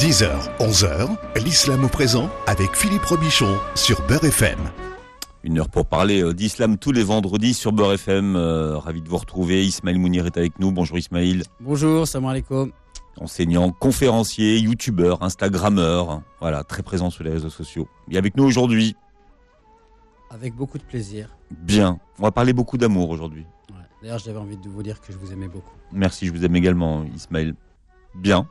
10h, 11h, l'islam au présent avec Philippe Robichon sur Beurre FM. Une heure pour parler euh, d'islam tous les vendredis sur Beurre FM. Euh, ravi de vous retrouver. Ismaël Mounir est avec nous. Bonjour Ismaël. Bonjour, salam alaikum. Enseignant, conférencier, youtubeur, instagrammeur. Voilà, très présent sur les réseaux sociaux. Il est avec nous aujourd'hui. Avec beaucoup de plaisir. Bien. On va parler beaucoup d'amour aujourd'hui. Ouais. D'ailleurs, j'avais envie de vous dire que je vous aimais beaucoup. Merci, je vous aime également, Ismaël. Bien.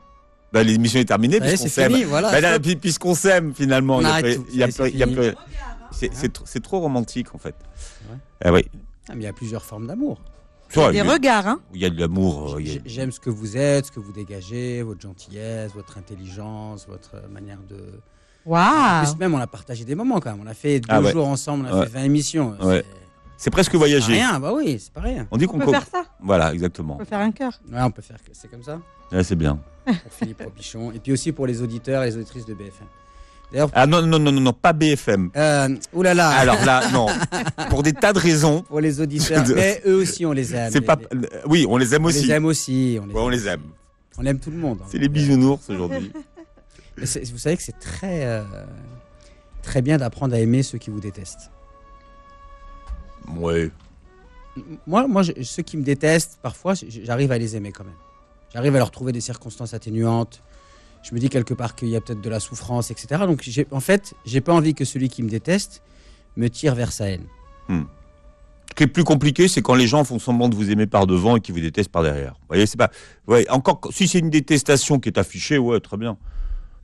Bah, L'émission est terminée est, puisqu'on c'est s'aime. fini, voilà. Bah, puisqu'on s'aime finalement. Il y a arrête plus- a c'est trop romantique en fait. Ouais. Ah oui. Ah, mais il y a plusieurs formes d'amour. Vois, Des il y a- regards, hein il y a de l'amour. euh, a- J'aime ce que vous êtes, ce que vous dégagez, votre gentillesse, votre intelligence, votre euh, manière de. En Waouh plus, même, on a partagé des moments quand même. On a fait deux Ah ouais. jours ensemble, on a Ouais. fait 20 émissions. C'est- presque c'est pas voyager. rien, bah oui, c'est pas rien. On dit On qu'on peut faire ça Voilà, On exactement. peut faire un cœur. Ouais, on peut faire c'est comme ça. Ouais, c'est bien. Pour Philippe Robichon. Et puis aussi pour les auditeurs et les auditrices de BFM. D'ailleurs, Ah non, non, non, non, non, pas BFM. euh, oulala, Alors là, non. Pour des tas de raisons. pour les auditeurs, mais eux aussi, on les aime. C'est pas. les- Oui, on les aime on aussi. les aime aussi. On les, Ouais, on les aime. On aime tout le monde. hein. C'est les bisounours aujourd'hui. Vous savez que c'est très, euh, très bien d'apprendre à aimer ceux qui vous détestent. Ouais. M- Moi, moi je- ceux qui me détestent, parfois, j'arrive à les aimer quand même. J'arrive à leur trouver des circonstances atténuantes. Je me dis quelque part qu'il y a peut-être de la souffrance, etc. Donc, en fait, j'ai pas envie que celui qui me déteste me tire vers sa haine. Ce qui est plus compliqué, c'est quand les gens font semblant de vous aimer par devant et qui vous détestent par derrière. Vous voyez, c'est pas. Ouais, encore si c'est une détestation qui est affichée, ouais, très bien.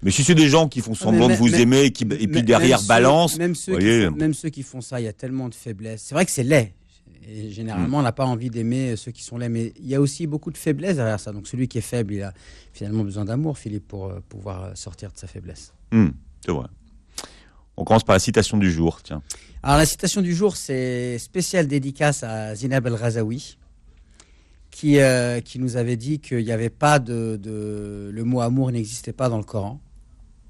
Mais si c'est des gens qui font semblant mais- de vous aimer et, qui, et puis derrière ceux- balance, Même ceux, voyez. qui font, même ceux qui font ça, il y a tellement de faiblesse. C'est vrai que c'est laid. Et généralement, on n'a pas envie d'aimer ceux qui sont laids. Mais il y a aussi beaucoup de faiblesse derrière ça. Donc celui qui est faible, il a finalement besoin d'amour, Philippe, pour euh, pouvoir euh, sortir de sa faiblesse. Hmm, c'est vrai. On commence par la citation du jour, tiens. Alors la citation du jour, c'est spéciale dédicace à Zinab El-Razaoui, qui, euh, qui nous avait dit qu'il n'y avait pas de, de- Le mot amour n'existait pas dans le Coran.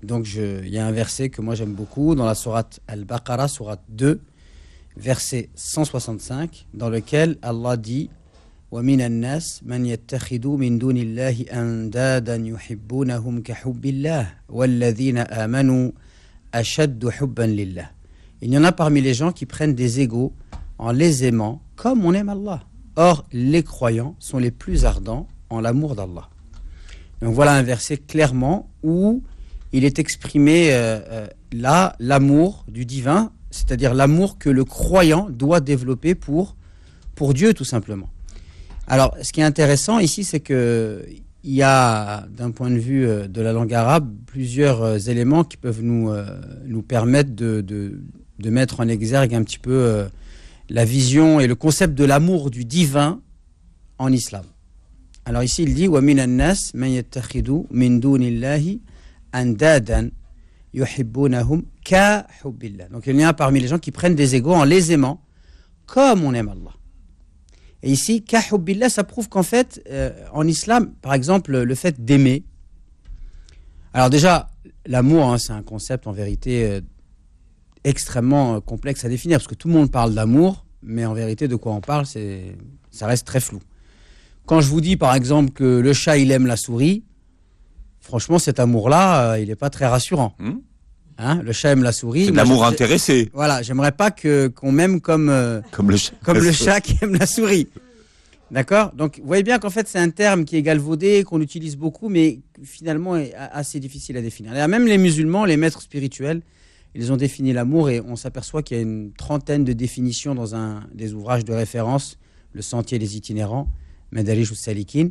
Donc je- il y a un verset que moi j'aime beaucoup dans la sourate Al-Baqarah, sourate 2, verset 165, dans lequel Allah dit ومن الناس من يتخذ من دون الله أندادا يحبونهم كحب الله والذين آمنوا أشد حبا لله Il y en a parmi les gens qui prennent des égaux en les aimant comme on aime Allah. Or, les croyants sont les plus ardents en l'amour d'Allah. Donc voilà un verset clairement où il est exprimé euh, euh, là l'amour du divin, c'est-à-dire l'amour que le croyant doit développer pour, pour Dieu tout simplement. Alors, ce qui est intéressant ici, c'est que il y a, d'un point de vue euh, de la langue arabe, plusieurs éléments qui peuvent nous, nous permettre de, de, de, mettre en exergue un petit peu la vision et le concept de l'amour du divin en islam. Alors ici, il dit « Wa min nas man min dunillahi donc il y en a parmi les gens qui prennent des égaux en les aimant comme on aime Allah. Et ici, ça prouve qu'en fait, euh, en islam, par exemple, le fait d'aimer. Alors déjà, l'amour, hein, c'est un concept en vérité euh, extrêmement euh, complexe à définir, parce que tout le monde parle d'amour, mais en vérité, de quoi on parle, c'est, ça reste très flou. Quand je vous dis, par exemple, que le chat, il aime la souris, franchement, cet amour-là, euh, il n'est pas très rassurant. Hmm Hein, le chat aime la souris. C'est de l'amour intéressé, Voilà, j'aimerais pas que, qu'on m'aime comme... euh, comme le chat. comme le chat qui aime la souris. D'accord? Donc, vous voyez bien qu'en fait, c'est un terme qui est galvaudé, qu'on utilise beaucoup, mais finalement est assez difficile à définir. Même les musulmans, les maîtres spirituels, ils ont défini l'amour et on s'aperçoit qu'il y a une trentaine de définitions dans un des ouvrages de référence, Le Sentier des Itinérants, Madarish ou Salikin.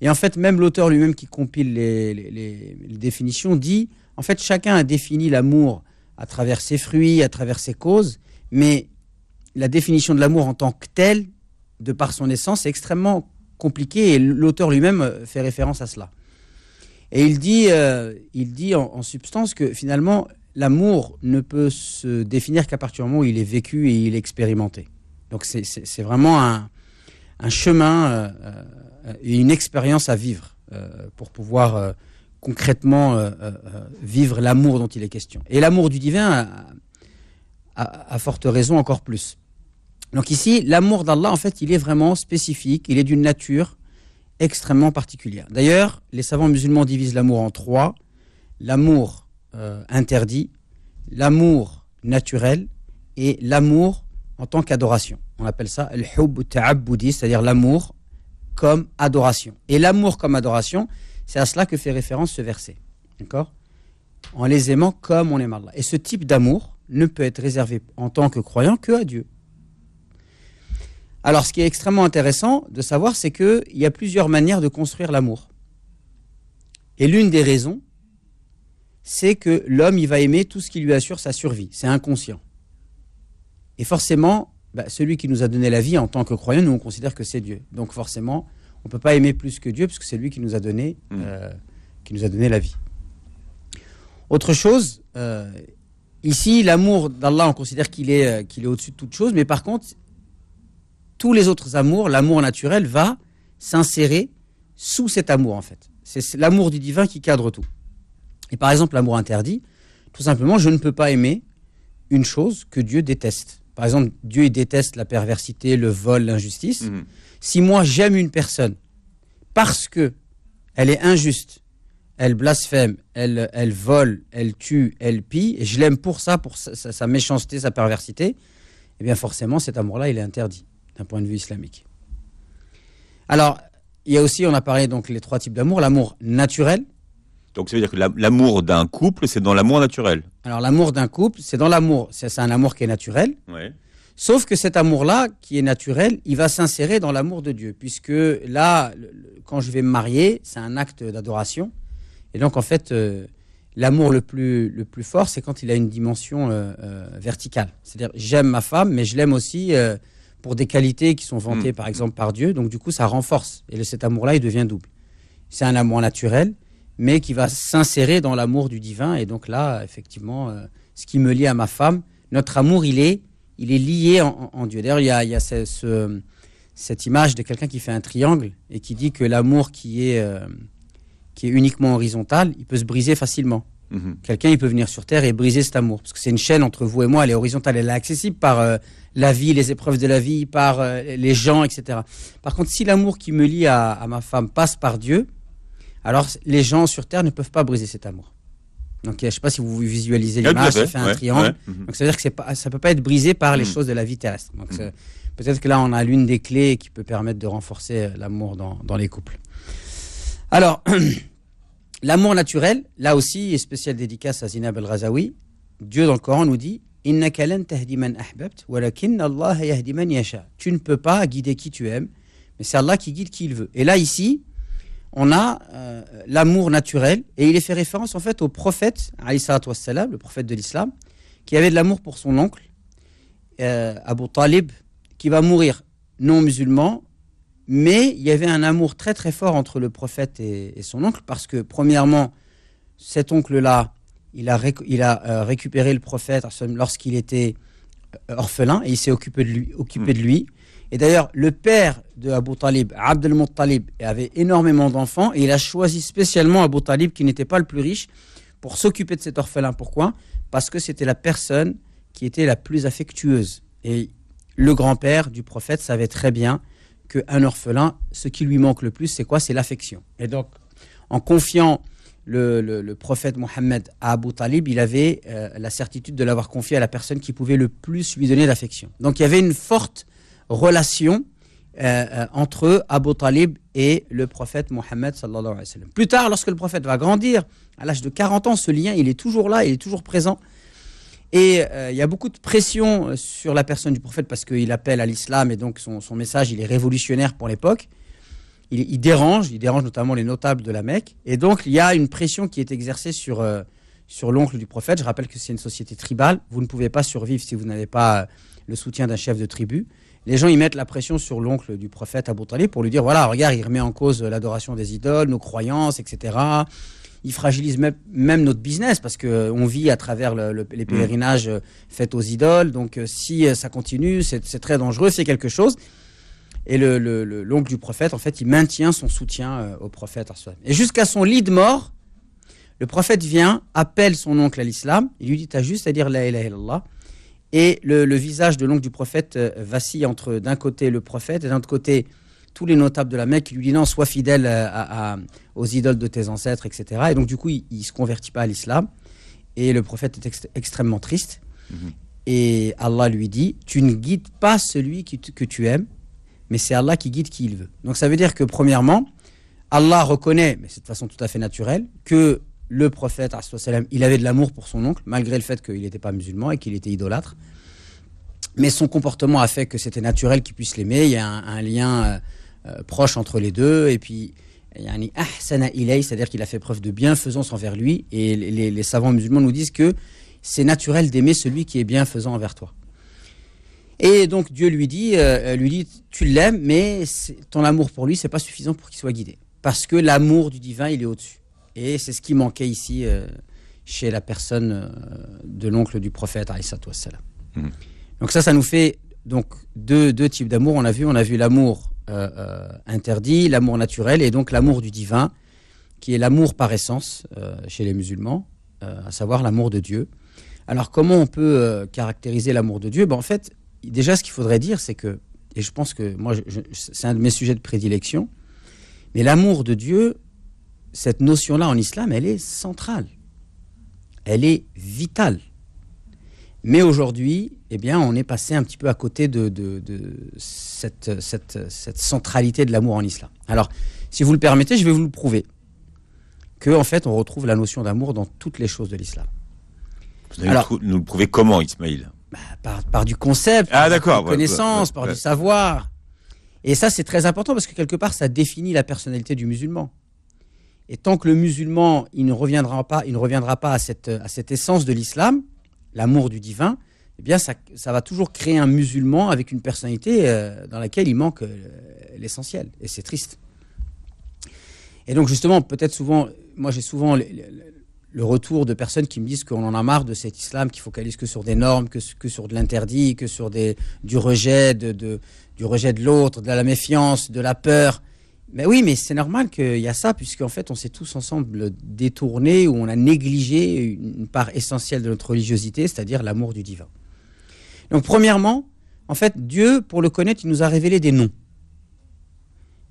Et en fait, même l'auteur lui-même qui compile les, définitions dit, en fait, chacun a défini l'amour à travers ses fruits, à travers ses causes, mais la définition de l'amour en tant que tel, de par son essence, est extrêmement compliquée et l'auteur lui-même euh, fait référence à cela. Et il dit, euh, il dit en, substance que finalement, l'amour ne peut se définir qu'à partir du moment où il est vécu et il est expérimenté. Donc c'est- vraiment un, chemin euh, et une expérience à vivre euh, pour pouvoir euh, concrètement euh, euh, euh, vivre l'amour dont il est question. Et l'amour du divin, a, a- forte raison encore plus. Donc ici, l'amour d'Allah, en fait, il est vraiment spécifique, il est d'une nature extrêmement particulière. D'ailleurs, les savants musulmans divisent l'amour en trois. l'amour euh, interdit, l'amour naturel et l'amour en tant qu'adoration. On appelle ça le hub ta'abbudi, c'est-à-dire l'amour comme adoration. Et l'amour comme adoration, c'est à cela que fait référence ce verset. D'accord? En les aimant comme on aime Allah. Et ce type d'amour ne peut être réservé en tant que croyant que à Dieu. Alors, ce qui est extrêmement intéressant de savoir, c'est qu'il y a plusieurs manières de construire l'amour. Et l'une des raisons, c'est que l'homme, il va aimer tout ce qui lui assure sa survie. C'est inconscient. Et forcément, bah, celui qui nous a donné la vie en tant que croyant, nous, on considère que c'est Dieu. Donc forcément, on ne peut pas aimer plus que Dieu, puisque c'est lui qui nous a donné, Mm. euh, qui nous a donné la vie. Autre chose, euh, ici, l'amour d'Allah, on considère qu'il est, euh, qu'il est au-dessus de toute chose, mais par contre, tous les autres amours, l'amour naturel va s'insérer sous cet amour, en fait. C'est l'amour du divin qui cadre tout. Et par exemple, l'amour interdit, tout simplement, je ne peux pas aimer une chose que Dieu déteste. Par exemple, Dieu il déteste la perversité, le vol, l'injustice. Mhm. Si moi j'aime une personne parce que elle est injuste, elle blasphème, elle, elle vole, elle tue, elle pille, et je l'aime pour ça, pour sa, sa- sa méchanceté, sa perversité, eh bien forcément cet amour-là, il est interdit d'un point de vue islamique. Alors, il y a aussi, on a parlé donc les trois types d'amour, l'amour naturel. Donc ça veut dire que la- l'amour d'un couple, c'est dans l'amour naturel. Alors l'amour d'un couple, c'est dans l'amour, c'est un amour qui est naturel, Ouais. Sauf que cet amour-là, qui est naturel, il va s'insérer dans l'amour de Dieu, puisque là, quand je vais me marier, c'est un acte d'adoration. Et donc, en fait, euh, l'amour le plus, le plus fort, c'est quand il a une dimension euh, euh, verticale. C'est-à-dire, j'aime ma femme, mais je l'aime aussi pour des qualités qui sont vantées, Mm. par exemple, par Dieu. Donc, du coup, ça renforce. Et cet amour-là, il devient double. C'est un amour naturel, mais qui va s'insérer dans l'amour du divin. Et donc là, effectivement, euh, ce qui me lie à ma femme, notre amour, il est, il est lié en, Dieu. D'ailleurs, il y a, il y a ce- ce- cette image de quelqu'un qui fait un triangle et qui dit que l'amour qui est, euh, qui est uniquement horizontal, il peut se briser facilement. Mhm. Quelqu'un, il peut venir sur Terre et briser cet amour. Parce que c'est une chaîne entre vous et moi, elle est horizontale, elle est accessible par euh, la vie, les épreuves de la vie, par euh, les gens, etc. Par contre, si l'amour qui me lie à, à ma femme passe par Dieu, alors les gens sur Terre ne peuvent pas briser cet amour. Donc, je ne sais pas si vous visualisez l'image, ça fait un ouais, triangle. ouais, mhm. Donc ça veut dire que pas, ça peut pas être brisé par les Mm. choses de la vie terrestre. Donc Mm. c'est- peut-être que là on a l'une des clés qui peut permettre de renforcer euh, l'amour dans, dans les couples. Alors l'amour naturel, là aussi, et spéciale dédicace à Zinab al-Ghazawi, Dieu dans le Coran nous dit. Tu ne peux pas guider qui tu aimes, mais c'est Allah qui guide qui il veut. Et là ici, on a euh, l'amour naturel, et il est fait référence en fait au prophète, wassalam, le prophète de l'islam, qui avait de l'amour pour son oncle, euh, Abu Talib, qui va mourir non musulman, mais il y avait un amour très très fort entre le prophète et, et son oncle, parce que premièrement, cet oncle-là, il a, réc- il a euh, récupéré le prophète lorsqu'il était orphelin, et il s'est occupé de lui. Occupé de lui. Et d'ailleurs, le père de Abu Talib, Abd al-Muttalib, avait énormément d'enfants, et il a choisi spécialement Abu Talib, qui n'était pas le plus riche, pour s'occuper de cet orphelin. Pourquoi? Parce que c'était la personne qui était la plus affectueuse. Et le grand-père du prophète savait très bien qu'un orphelin, ce qui lui manque le plus, c'est quoi? C'est l'affection. Et donc, en confiant le prophète Mohammed à Abu Talib, il avait euh, la certitude de l'avoir confié à la personne qui pouvait le plus lui donner d'affection. Donc, il y avait une forte relation euh, euh, entre Abu Talib et le prophète Mohammed. Plus tard, lorsque le prophète va grandir, à l'âge de 40 ans, ce lien, il est toujours là, il est toujours présent. Et euh, il y a beaucoup de pression sur la personne du prophète parce qu'il appelle à l'islam et donc son, message, il est révolutionnaire pour l'époque. Il, dérange, il dérange notamment les notables de la Mecque. Et donc, il y a une pression qui est exercée sur, sur l'oncle du prophète. Je rappelle que c'est une société tribale. Vous ne pouvez pas survivre si vous n'avez pas le soutien d'un chef de tribu. Les gens, ils mettent la pression sur l'oncle du prophète Abu Talib pour lui dire, voilà, regarde, il remet en cause l'adoration des idoles, nos croyances, etc. Il fragilise même, même notre business parce que on vit à travers le- le- les pèlerinages euh, faits aux idoles. Donc, euh, si euh, ça continue, c'est très dangereux, c'est quelque chose. Et le- le- le- l'oncle du prophète, en fait, il maintient son soutien euh, au prophète. Et jusqu'à son lit de mort, le prophète vient, appelle son oncle à l'islam, il lui dit T'as juste à dire la ilaha illallah. Et le, le visage de l'oncle du prophète euh, vacille entre d'un côté le prophète et d'un autre côté tous les notables de la Mecque qui lui disent non, sois fidèle euh, à- à- aux idoles de tes ancêtres, etc. Et donc, du coup, il, il se convertit pas à l'islam. Et le prophète est ext- extrêmement triste. Et Allah lui dit Tu ne guides pas celui qui que tu aimes, mais c'est Allah qui guide qui il veut. Donc, ça veut dire que, premièrement, Allah reconnaît, mais c'est de façon tout à fait naturelle, que le prophète, il avait de l'amour pour son oncle, malgré le fait qu'il n'était pas musulman et qu'il était idolâtre. Mais son comportement a fait que c'était naturel qu'il puisse l'aimer. Il y a un, lien euh, euh, proche entre les deux. Et puis, yani, ahsana ilay, c'est-à-dire qu'il a fait preuve de bienfaisance envers lui. Et les, savants musulmans nous disent que c'est naturel d'aimer celui qui est bienfaisant envers toi. Et donc Dieu lui dit, euh, lui dit, tu l'aimes, mais ton amour pour lui, c'est pas suffisant pour qu'il soit guidé, parce que l'amour du divin, il est au-dessus. Et c'est ce qui manquait ici euh, chez la personne euh, de l'oncle du prophète. Mhm. Donc ça, ça nous fait donc deux, deux types d'amour. On a vu, on a vu l'amour euh, interdit, l'amour naturel, et donc l'amour du divin, qui est l'amour par essence chez les musulmans, à savoir l'amour de Dieu. Alors comment on peut caractériser l'amour de Dieu? Ben, En fait, déjà ce qu'il faudrait dire, c'est que, et je pense que moi, c'est un de mes sujets de prédilection, mais l'amour de Dieu, cette notion-là en islam, elle est centrale. Elle est vitale. Mais aujourd'hui, eh bien, on est passé un petit peu à côté de, de- de cette, cette- cette centralité de l'amour en islam. Alors, si vous le permettez, je vais vous le prouver. Que, en fait, on retrouve la notion d'amour dans toutes les choses de l'islam. Vous allez Alors- nous, le prouver comment, Ismaïl? Bah, par, par du concept, Ah, par de la ouais, connaissance, ouais, par du savoir. Et ça, c'est très important parce que quelque part, ça définit la personnalité du musulman. Et tant que le musulman, il ne reviendra pas, il ne reviendra pas à cette, à cette essence de l'islam, l'amour du divin, eh bien, ça, ça va toujours créer un musulman avec une personnalité euh, dans laquelle il manque euh, l'essentiel. Et c'est triste. Et donc, justement, peut-être souvent, moi, j'ai souvent le, le- retour de personnes qui me disent qu'on en a marre de cet islam qui focalise que sur des normes, que, que sur de l'interdit, que sur des, du rejet de, de- du rejet de l'autre, de la méfiance, de la peur. Mais oui, mais c'est normal qu'il y a ça, puisqu'en fait, on s'est tous ensemble détournés ou on a négligé une part essentielle de notre religiosité, c'est-à-dire l'amour du divin. Donc, premièrement, en fait, Dieu, pour le connaître, il nous a révélé des noms.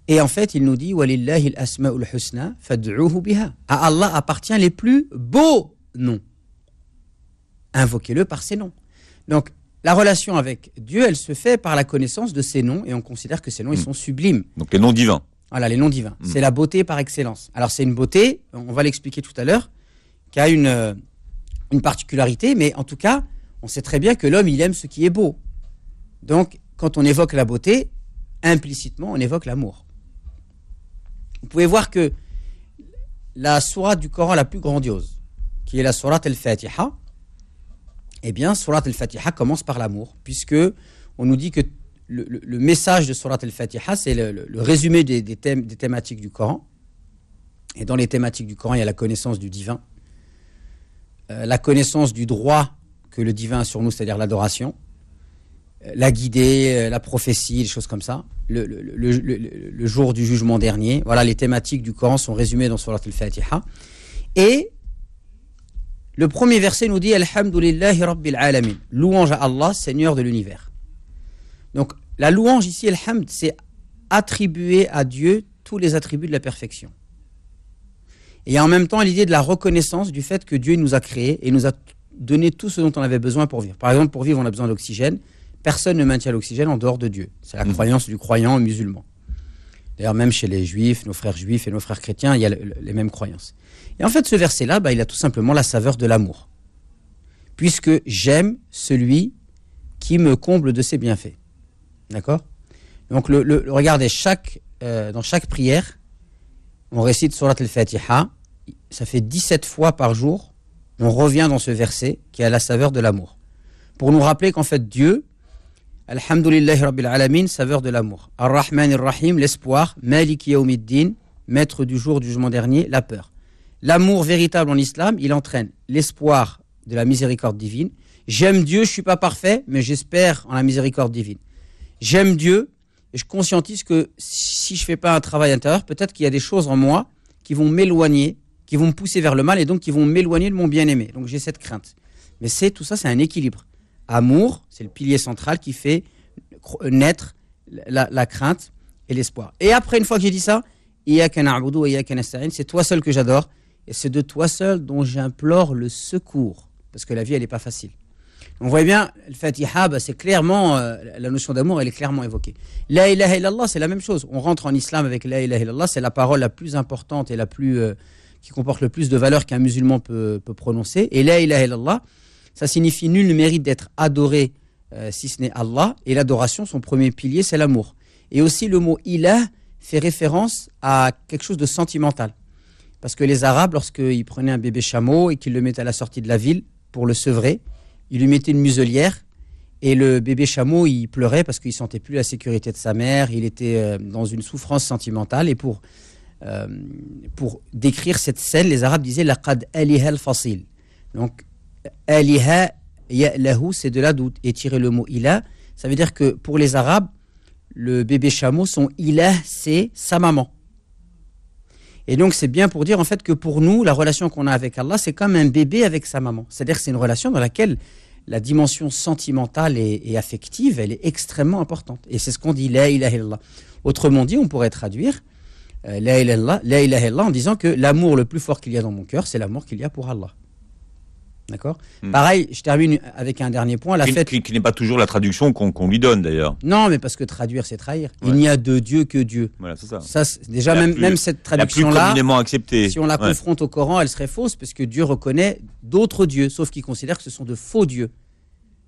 Et en fait, il nous dit husna biha. À Allah appartient les plus beaux noms. Invoquez-le par ces noms. Donc, la relation avec Dieu, elle se fait par la connaissance de ces noms et on considère que ces noms, ils sont sublimes. Donc les noms divins. Voilà, les noms divins. Mm. C'est la beauté par excellence. Alors, c'est une beauté, on va l'expliquer tout à l'heure, qui a une, euh, une particularité, mais en tout cas, on sait très bien que l'homme, il aime ce qui est beau. Donc, quand on évoque la beauté, implicitement, on évoque l'amour. Vous pouvez voir que la sourate du Coran la plus grandiose, qui est la sourate al-Fatiha, eh bien, sourate al-Fatiha commence par l'amour, puisque on nous dit que le, message de sourate al-Fatiha, c'est le, résumé des, thèmes, des thématiques du Coran. Et dans les thématiques du Coran, il y a la connaissance du divin, euh, la connaissance du droit que le divin a sur nous, c'est-à-dire l'adoration, euh, la guidée, euh, la prophétie, des choses comme ça, le, jour du jugement dernier. Voilà, les thématiques du Coran sont résumées dans Surat al-Fatiha. Et le premier verset nous dit Alhamdulillahi Alamin. Louange à Allah, Seigneur de l'univers. Donc, la louange ici, Alhamd, c'est attribuer à Dieu tous les attributs de la perfection. Et en même temps l'idée de la reconnaissance du fait que Dieu nous a créés et nous a donné tout ce dont on avait besoin pour vivre. Par exemple, pour vivre, on a besoin d'oxygène. Personne ne maintient l'oxygène en dehors de Dieu. C'est la Mhm. croyance du croyant musulman. D'ailleurs, même chez les juifs, nos frères juifs et nos frères chrétiens, il y a le- le- les mêmes croyances. Et en fait, ce verset-là, bah, il a tout simplement la saveur de l'amour. Puisque j'aime celui qui me comble de ses bienfaits. D'accord? Donc, le, regardez, euh, dans chaque prière, on récite Surat al-Fatiha. Ça fait 17 fois par jour, on revient dans ce verset qui a la saveur de l'amour. Pour nous rappeler qu'en fait, Dieu, Alhamdulillahi Rabbil Alamin, saveur de l'amour. Ar-Rahman Ar-Rahim, l'espoir. Maître du jour du jugement dernier, la peur. L'amour véritable en islam, il entraîne l'espoir de la miséricorde divine. J'aime Dieu, je suis pas parfait, mais j'espère en la miséricorde divine. J'aime Dieu et je conscientise que si je fais pas un travail intérieur, peut-être qu'il y a des choses en moi qui vont m'éloigner, qui vont me pousser vers le mal et donc qui vont m'éloigner de mon bien-aimé. Donc j'ai cette crainte. Mais c'est tout ça, c'est un équilibre. Amour, c'est le pilier central qui fait naître la, la crainte et l'espoir. Et après, une fois que j'ai dit ça, c'est toi seul que j'adore, et c'est de toi seul dont j'implore le secours, parce que la vie, elle n'est pas facile. On voit bien, le Fatiha, bah, c'est clairement, euh, la notion d'amour, elle est clairement évoquée. La ilaha illallah, c'est la même chose. On rentre en islam avec la ilaha illallah, c'est la parole la plus importante et la plus, euh, qui comporte le plus de valeur qu'un musulman peut, peut, prononcer. Et la ilaha illallah, ça signifie nul ne mérite d'être adoré euh, si ce n'est Allah. Et l'adoration, son premier pilier, c'est l'amour. Et aussi le mot ilah fait référence à quelque chose de sentimental. Parce que les Arabes, lorsqu'ils prenaient un bébé chameau et qu'ils le mettaient à la sortie de la ville pour le sevrer, il lui mettait une muselière et le bébé chameau, il pleurait parce qu'il sentait plus la sécurité de sa mère, il était euh, dans une souffrance sentimentale. Et pour, euh, pour décrire cette scène, les Arabes disaient Laqad aliha al-fasil. Donc, aliha lahu, c'est de là d'où est tiré le mot ilah. Ça veut dire que pour les Arabes, le bébé chameau, son ilah, c'est sa maman. Et donc, c'est bien pour dire en fait que pour nous, la relation qu'on a avec Allah, c'est comme un bébé avec sa maman. C'est-à-dire que c'est une relation dans laquelle la dimension sentimentale et, affective, elle est extrêmement importante. Et c'est ce qu'on dit La ilaha. Autrement dit, on pourrait traduire euh, La ilaha en disant que l'amour le plus fort qu'il y a dans mon cœur, c'est l'amour qu'il y a pour Allah. D'accord hmm. Pareil, je termine avec un dernier point. La qui, qui, n'est pas toujours la traduction qu'on lui donne d'ailleurs. Non, mais parce que traduire, c'est trahir. Il n'y a de Dieu que Dieu. Voilà, c'est ça. ça déjà, même, même cette traduction-là, acceptée. si on la confronte au Coran, elle serait fausse, parce que Dieu reconnaît d'autres dieux, sauf qu'il considère que ce sont de faux dieux.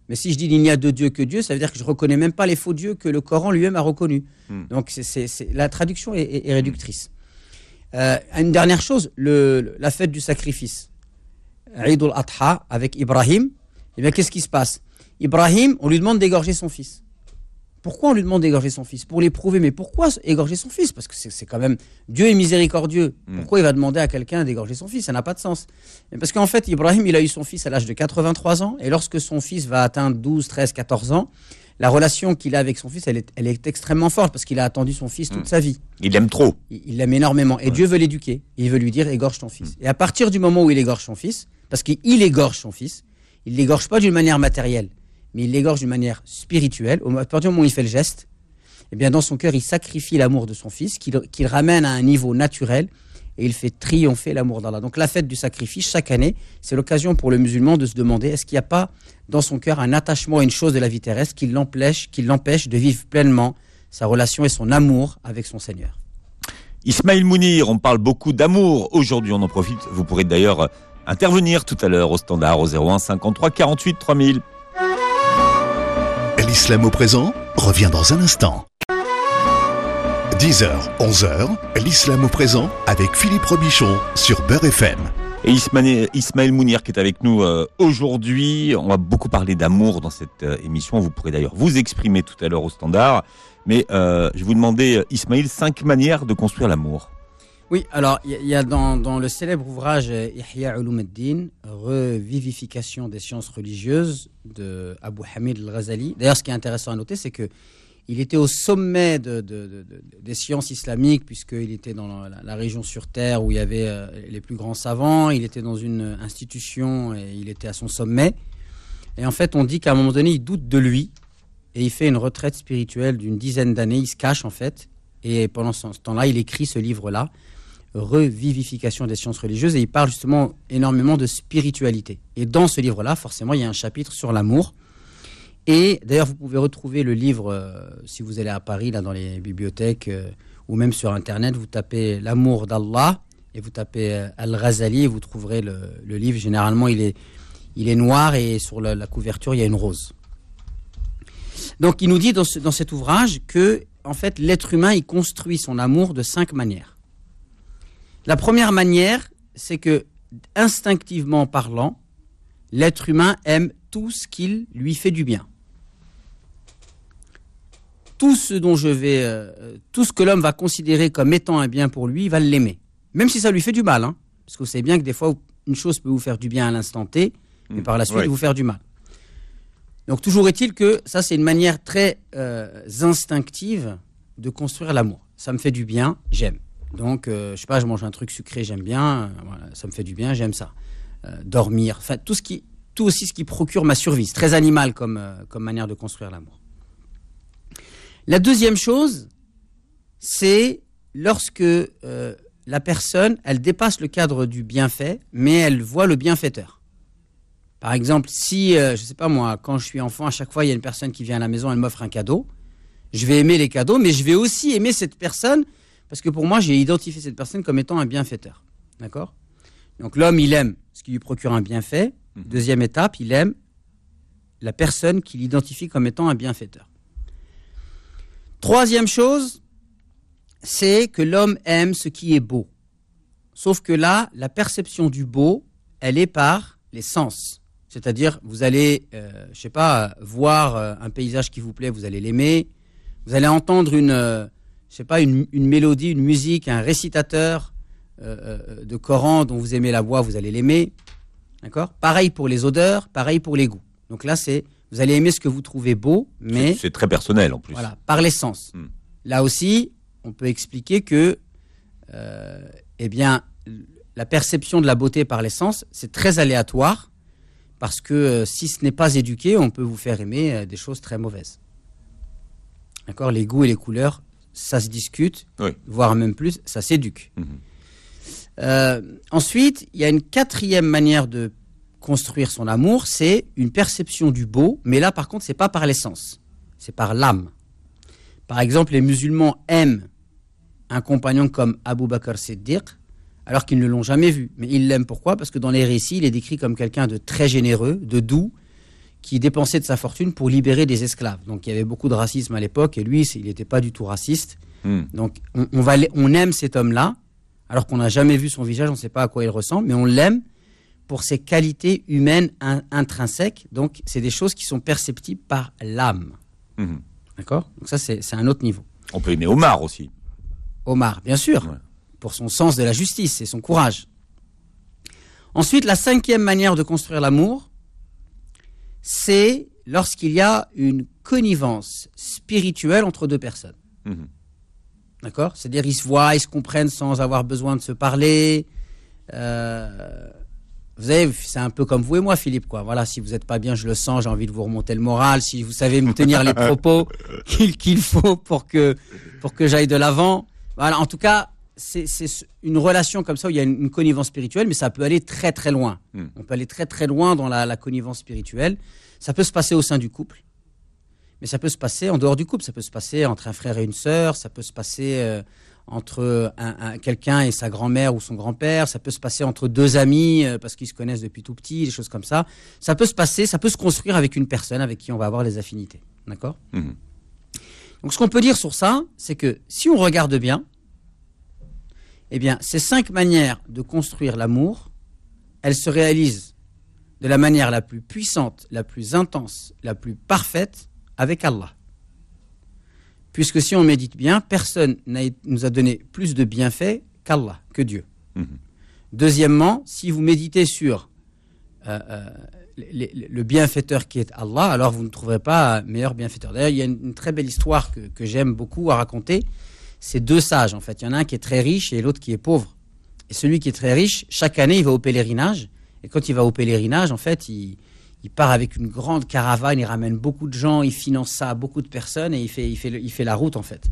Mais si je dis il n'y a de Dieu que Dieu, ça veut dire que je reconnais même pas les faux dieux que le Coran lui-même a reconnus. Hmm. Donc la traduction est, réductrice. Euh, une dernière chose, le, la fête du sacrifice. Eid al-Adha avec Ibrahim, eh bien qu'est-ce qui se passe? Ibrahim, on lui demande d'égorger son fils. Pourquoi on lui demande d'égorger son fils? Pour l'éprouver. Mais pourquoi égorger son fils? Parce que c'est quand même Dieu est miséricordieux. Hmm. Pourquoi il va demander à quelqu'un d'égorger son fils? Ça n'a pas de sens. parce qu'en fait, Ibrahim, il a eu son fils à l'âge de 83 ans. Et lorsque son fils va atteindre 12, 13, 14 ans, la relation qu'il a avec son fils, elle est, elle est extrêmement forte parce qu'il a attendu son fils toute hmm. sa vie. Il l'aime trop. Il l'aime énormément. Et Dieu veut l'éduquer. Il veut lui dire égorge ton fils. Hmm. Et à partir du moment où il égorge son fils, parce qu'il égorge son fils, il l'égorge pas d'une manière matérielle, mais il l'égorge d'une manière spirituelle. Au moment où il fait le geste, eh bien dans son cœur, il sacrifie l'amour de son fils, qu'il ramène à un niveau naturel, et il fait triompher l'amour d'Allah. Donc la fête du sacrifice, chaque année, c'est l'occasion pour le musulman de se demander est-ce qu'il n'y a pas dans son cœur un attachement à une chose de la vie terrestre qui l'empêche, qui l'empêche de vivre pleinement sa relation et son amour avec son Seigneur? Ismaël Mounir, on parle beaucoup d'amour. Aujourd'hui, on en profite. Vous pourrez d'ailleurs intervenir tout à l'heure au standard au 01 53 48 3000. L'islam au présent revient dans un instant. 10h, 11h, l'islam au présent avec Philippe Robichon sur Beurre FM. Et Ismaël, Mounir qui est avec nous euh, aujourd'hui. On va beaucoup parler d'amour dans cette euh, émission. Vous pourrez d'ailleurs vous exprimer tout à l'heure au standard. Mais euh, je vais vous demander, Ismaël, cinq manières de construire l'amour. Oui, alors il y, a dans, le célèbre ouvrage Ihya Ulum ad-Din, Revivification des sciences religieuses de Abu Hamid al-Ghazali. D'ailleurs, ce qui est intéressant à noter, c'est que il était au sommet des sciences islamiques, puisqu'il était dans la, région sur Terre où il y avait euh, les plus grands savants, il était dans une institution et il était à son sommet. Et en fait, on dit qu'à un moment donné, il doute de lui et il fait une retraite spirituelle d'une dizaine d'années, il se cache en fait. Et pendant ce temps-là, il écrit ce livre-là, revivification des sciences religieuses et il parle justement énormément de spiritualité. Et dans ce livre-là, forcément, il y a un chapitre sur l'amour. Et d'ailleurs, vous pouvez retrouver le livre, euh, si vous allez à Paris, là, dans les bibliothèques, euh, ou même sur Internet, vous tapez L'amour d'Allah, et vous tapez euh, Al-Ghazali, et vous trouverez le, livre. Généralement, il est, il est noir, et sur la, couverture, il y a une rose. Donc, il nous dit dans, dans cet ouvrage que, en fait, l'être humain, il construit son amour de cinq manières. La première manière, c'est que, instinctivement parlant, l'être humain aime tout ce qui lui fait du bien. Tout ce dont je vais, euh, tout ce que l'homme va considérer comme étant un bien pour lui, il va l'aimer, même si ça lui fait du mal, hein. parce que vous savez bien que des fois une chose peut vous faire du bien à l'instant T, mais par la suite vous faire du mal. Donc toujours est-il que ça c'est une manière très euh, instinctive de construire l'amour. Ça me fait du bien, j'aime. Donc, euh, je sais pas, je mange un truc sucré, j'aime bien, euh, ça me fait du bien, j'aime ça. Euh, dormir, enfin, tout, ce qui, tout aussi ce qui procure ma survie. C'est très animal comme, comme manière de construire l'amour. La deuxième chose, c'est lorsque euh, la personne, elle dépasse le cadre du bienfait, mais elle voit le bienfaiteur. Par exemple, si, euh, je sais pas moi, quand je suis enfant, à chaque fois, il y a une personne qui vient à la maison, elle m'offre un cadeau. Je vais aimer les cadeaux, mais je vais aussi aimer cette personne, parce que pour moi, j'ai identifié cette personne comme étant un bienfaiteur. D'accord? Donc l'homme, il aime ce qui lui procure un bienfait. Mhm. Deuxième étape, il aime la personne qu'il identifie comme étant un bienfaiteur. Troisième chose, c'est que l'homme aime ce qui est beau. Sauf que là, la perception du beau, elle est par les sens. C'est-à-dire, vous allez, euh, je sais pas, voir euh, un paysage qui vous plaît, vous allez l'aimer. Vous allez entendre une, euh, je sais pas, une, une mélodie, une musique, un récitateur euh, euh, de Coran dont vous aimez la voix, vous allez l'aimer. D'accord? Pareil pour les odeurs, pareil pour les goûts. Donc là, c'est, vous allez aimer ce que vous trouvez beau, mais C'est- C'est très personnel en plus. voilà, par l'essence. Hmm. Là aussi, on peut expliquer que, euh, eh bien, la perception de la beauté par l'essence, c'est très aléatoire, parce que euh, si ce n'est pas éduqué, on peut vous faire aimer euh, des choses très mauvaises. D'accord? Les goûts et les couleurs, ça se discute, Oui. voire même plus, ça s'éduque. Mhm. Euh, ensuite, il y a une quatrième manière de construire son amour, c'est une perception du beau, mais là par contre, c'est pas par l'essence, c'est par l'âme. Par exemple, les musulmans aiment un compagnon comme Abu Bakr Siddiq, alors qu'ils ne l'ont jamais vu. Mais ils l'aiment pourquoi? Parce que dans les récits, il est décrit comme quelqu'un de très généreux, de doux, qui dépensait de sa fortune pour libérer des esclaves. Donc il y avait beaucoup de racisme à l'époque, et lui, il n'était pas du tout raciste. Hmm. Donc on, on va, on aime cet homme-là, alors qu'on n'a jamais vu son visage, on ne sait pas à quoi il ressemble, mais on l'aime pour ses qualités humaines in- intrinsèques. Donc c'est des choses qui sont perceptibles par l'âme. Mhm. D'accord? Donc ça, c'est c'est un autre niveau. On peut aimer Omar aussi. Omar, bien sûr, Ouais. pour son sens de la justice et son courage. Ensuite, la cinquième manière de construire l'amour, c'est lorsqu'il y a une connivence spirituelle entre deux personnes. Mhm. D'accord? C'est-à-dire, ils se voient, ils se comprennent sans avoir besoin de se parler. Euh, vous savez, c'est un peu comme vous et moi, Philippe. Quoi. Voilà, si vous n'êtes pas bien, je le sens, j'ai envie de vous remonter le moral. Si vous savez me tenir les propos qu'il faut pour que, pour que j'aille de l'avant. Voilà, en tout cas, c'est une relation comme ça où il y a une, une connivence spirituelle, mais ça peut aller très très loin. Mm. On peut aller très très loin dans la, la connivence spirituelle. Ça peut se passer au sein du couple, mais ça peut se passer en dehors du couple. Ça peut se passer entre un frère et une sœur. Ça peut se passer euh, entre un, un- quelqu'un et sa grand-mère ou son grand-père. Ça peut se passer entre deux amis euh, parce qu'ils se connaissent depuis tout petit, des choses comme ça. Ça peut se passer, ça peut se construire avec une personne avec qui on va avoir les affinités. D'accord? Mhm. Donc ce qu'on peut dire sur ça, c'est que si on regarde bien, eh bien, ces cinq manières de construire l'amour, elles se réalisent de la manière la plus puissante, la plus intense, la plus parfaite avec Allah. Puisque si on médite bien, personne n'a é- nous a donné plus de bienfaits qu'Allah, que Dieu. Mhm. Deuxièmement, si vous méditez sur euh, euh, le bienfaiteur qui est Allah, alors vous ne trouverez pas un meilleur bienfaiteur. D'ailleurs, il y a une, une très belle histoire que, que j'aime beaucoup à raconter. C'est deux sages, en fait. Il y en a un qui est très riche et l'autre qui est pauvre. Et celui qui est très riche, chaque année, il va au pèlerinage. Et quand il va au pèlerinage, en fait, il, part avec une grande caravane, il ramène beaucoup de gens, il finance ça à beaucoup de personnes et il fait la route, en fait.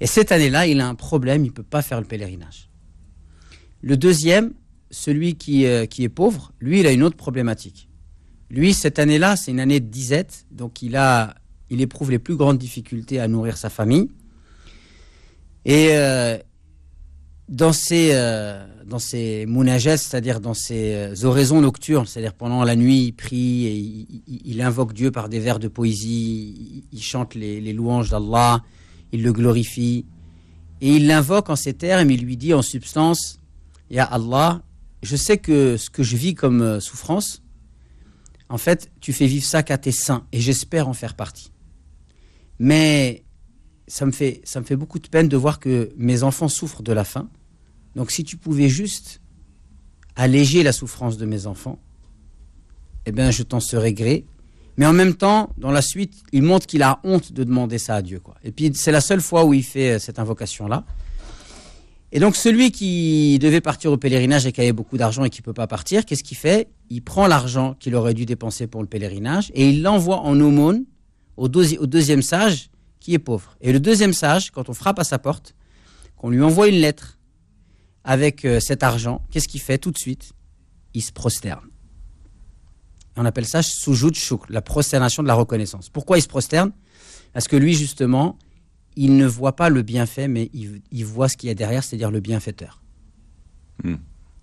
Et cette année-là, il a un problème, il ne peut pas faire le pèlerinage. Le deuxième, celui qui, euh, qui est pauvre, lui, il a une autre problématique. Lui, cette année-là, c'est une année de disette, donc il, a, il éprouve les plus grandes difficultés à nourrir sa famille. Et euh, dans ses, euh, dans munajas, c'est-à-dire dans ses euh, oraisons nocturnes, c'est-à-dire pendant la nuit, il prie et il, invoque Dieu par des vers de poésie, il, il chante les, les louanges d'Allah, il le glorifie. Et il l'invoque en ces termes, il lui dit en substance, Ya Allah, je sais que ce que je vis comme euh, souffrance, en fait, tu fais vivre ça qu'à tes saints, et j'espère en faire partie. Mais ça me, fait, ça me fait beaucoup de peine de voir que mes enfants souffrent de la faim. Donc si tu pouvais juste alléger la souffrance de mes enfants, eh bien je t'en serais gré. Mais en même temps, dans la suite, il montre qu'il a honte de demander ça à Dieu. Quoi. Et puis c'est la seule fois où il fait euh, cette invocation-là. Et donc celui qui devait partir au pèlerinage et qui avait beaucoup d'argent et qui ne peut pas partir, qu'est-ce qu'il fait? Il prend l'argent qu'il aurait dû dépenser pour le pèlerinage et il l'envoie en aumône au, deuxi- au deuxième sage qui est pauvre. Et le deuxième sage, quand on frappe à sa porte, qu'on lui envoie une lettre avec euh, cet argent, qu'est-ce qu'il fait tout de suite? Il se prosterne. On appelle ça sujud shukr, la prosternation de la reconnaissance. Pourquoi il se prosterne? Parce que lui, justement, il ne voit pas le bienfait, mais il, voit ce qu'il y a derrière, c'est-à-dire le bienfaiteur. Hmm.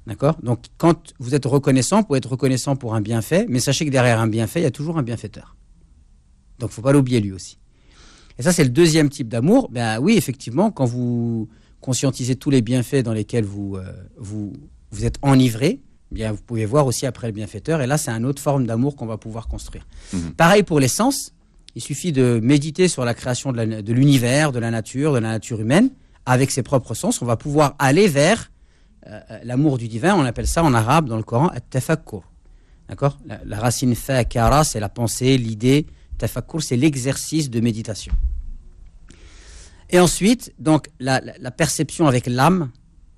D'accord? Donc, quand vous êtes reconnaissant, vous pouvez être reconnaissant pour un bienfait, mais sachez que derrière un bienfait, il y a toujours un bienfaiteur. Donc, il ne faut pas l'oublier lui aussi. Et ça, c'est le deuxième type d'amour. Ben oui, effectivement, quand vous conscientisez tous les bienfaits dans lesquels vous, euh, vous, vous êtes enivré, bien, vous pouvez voir aussi après le bienfaiteur. Et là, c'est une autre forme d'amour qu'on va pouvoir construire. Mhm. Pareil pour les sens. Il suffit de méditer sur la création de l'univers, de, la nature, de la nature humaine. Avec ses propres sens, on va pouvoir aller vers euh, euh, l'amour du divin. On appelle ça en arabe, dans le Coran, at-tafakkur. D'accord? La, racine fakara, c'est la pensée, l'idée. Tafakkur, c'est l'exercice de méditation. Et ensuite, donc, la, la perception avec l'âme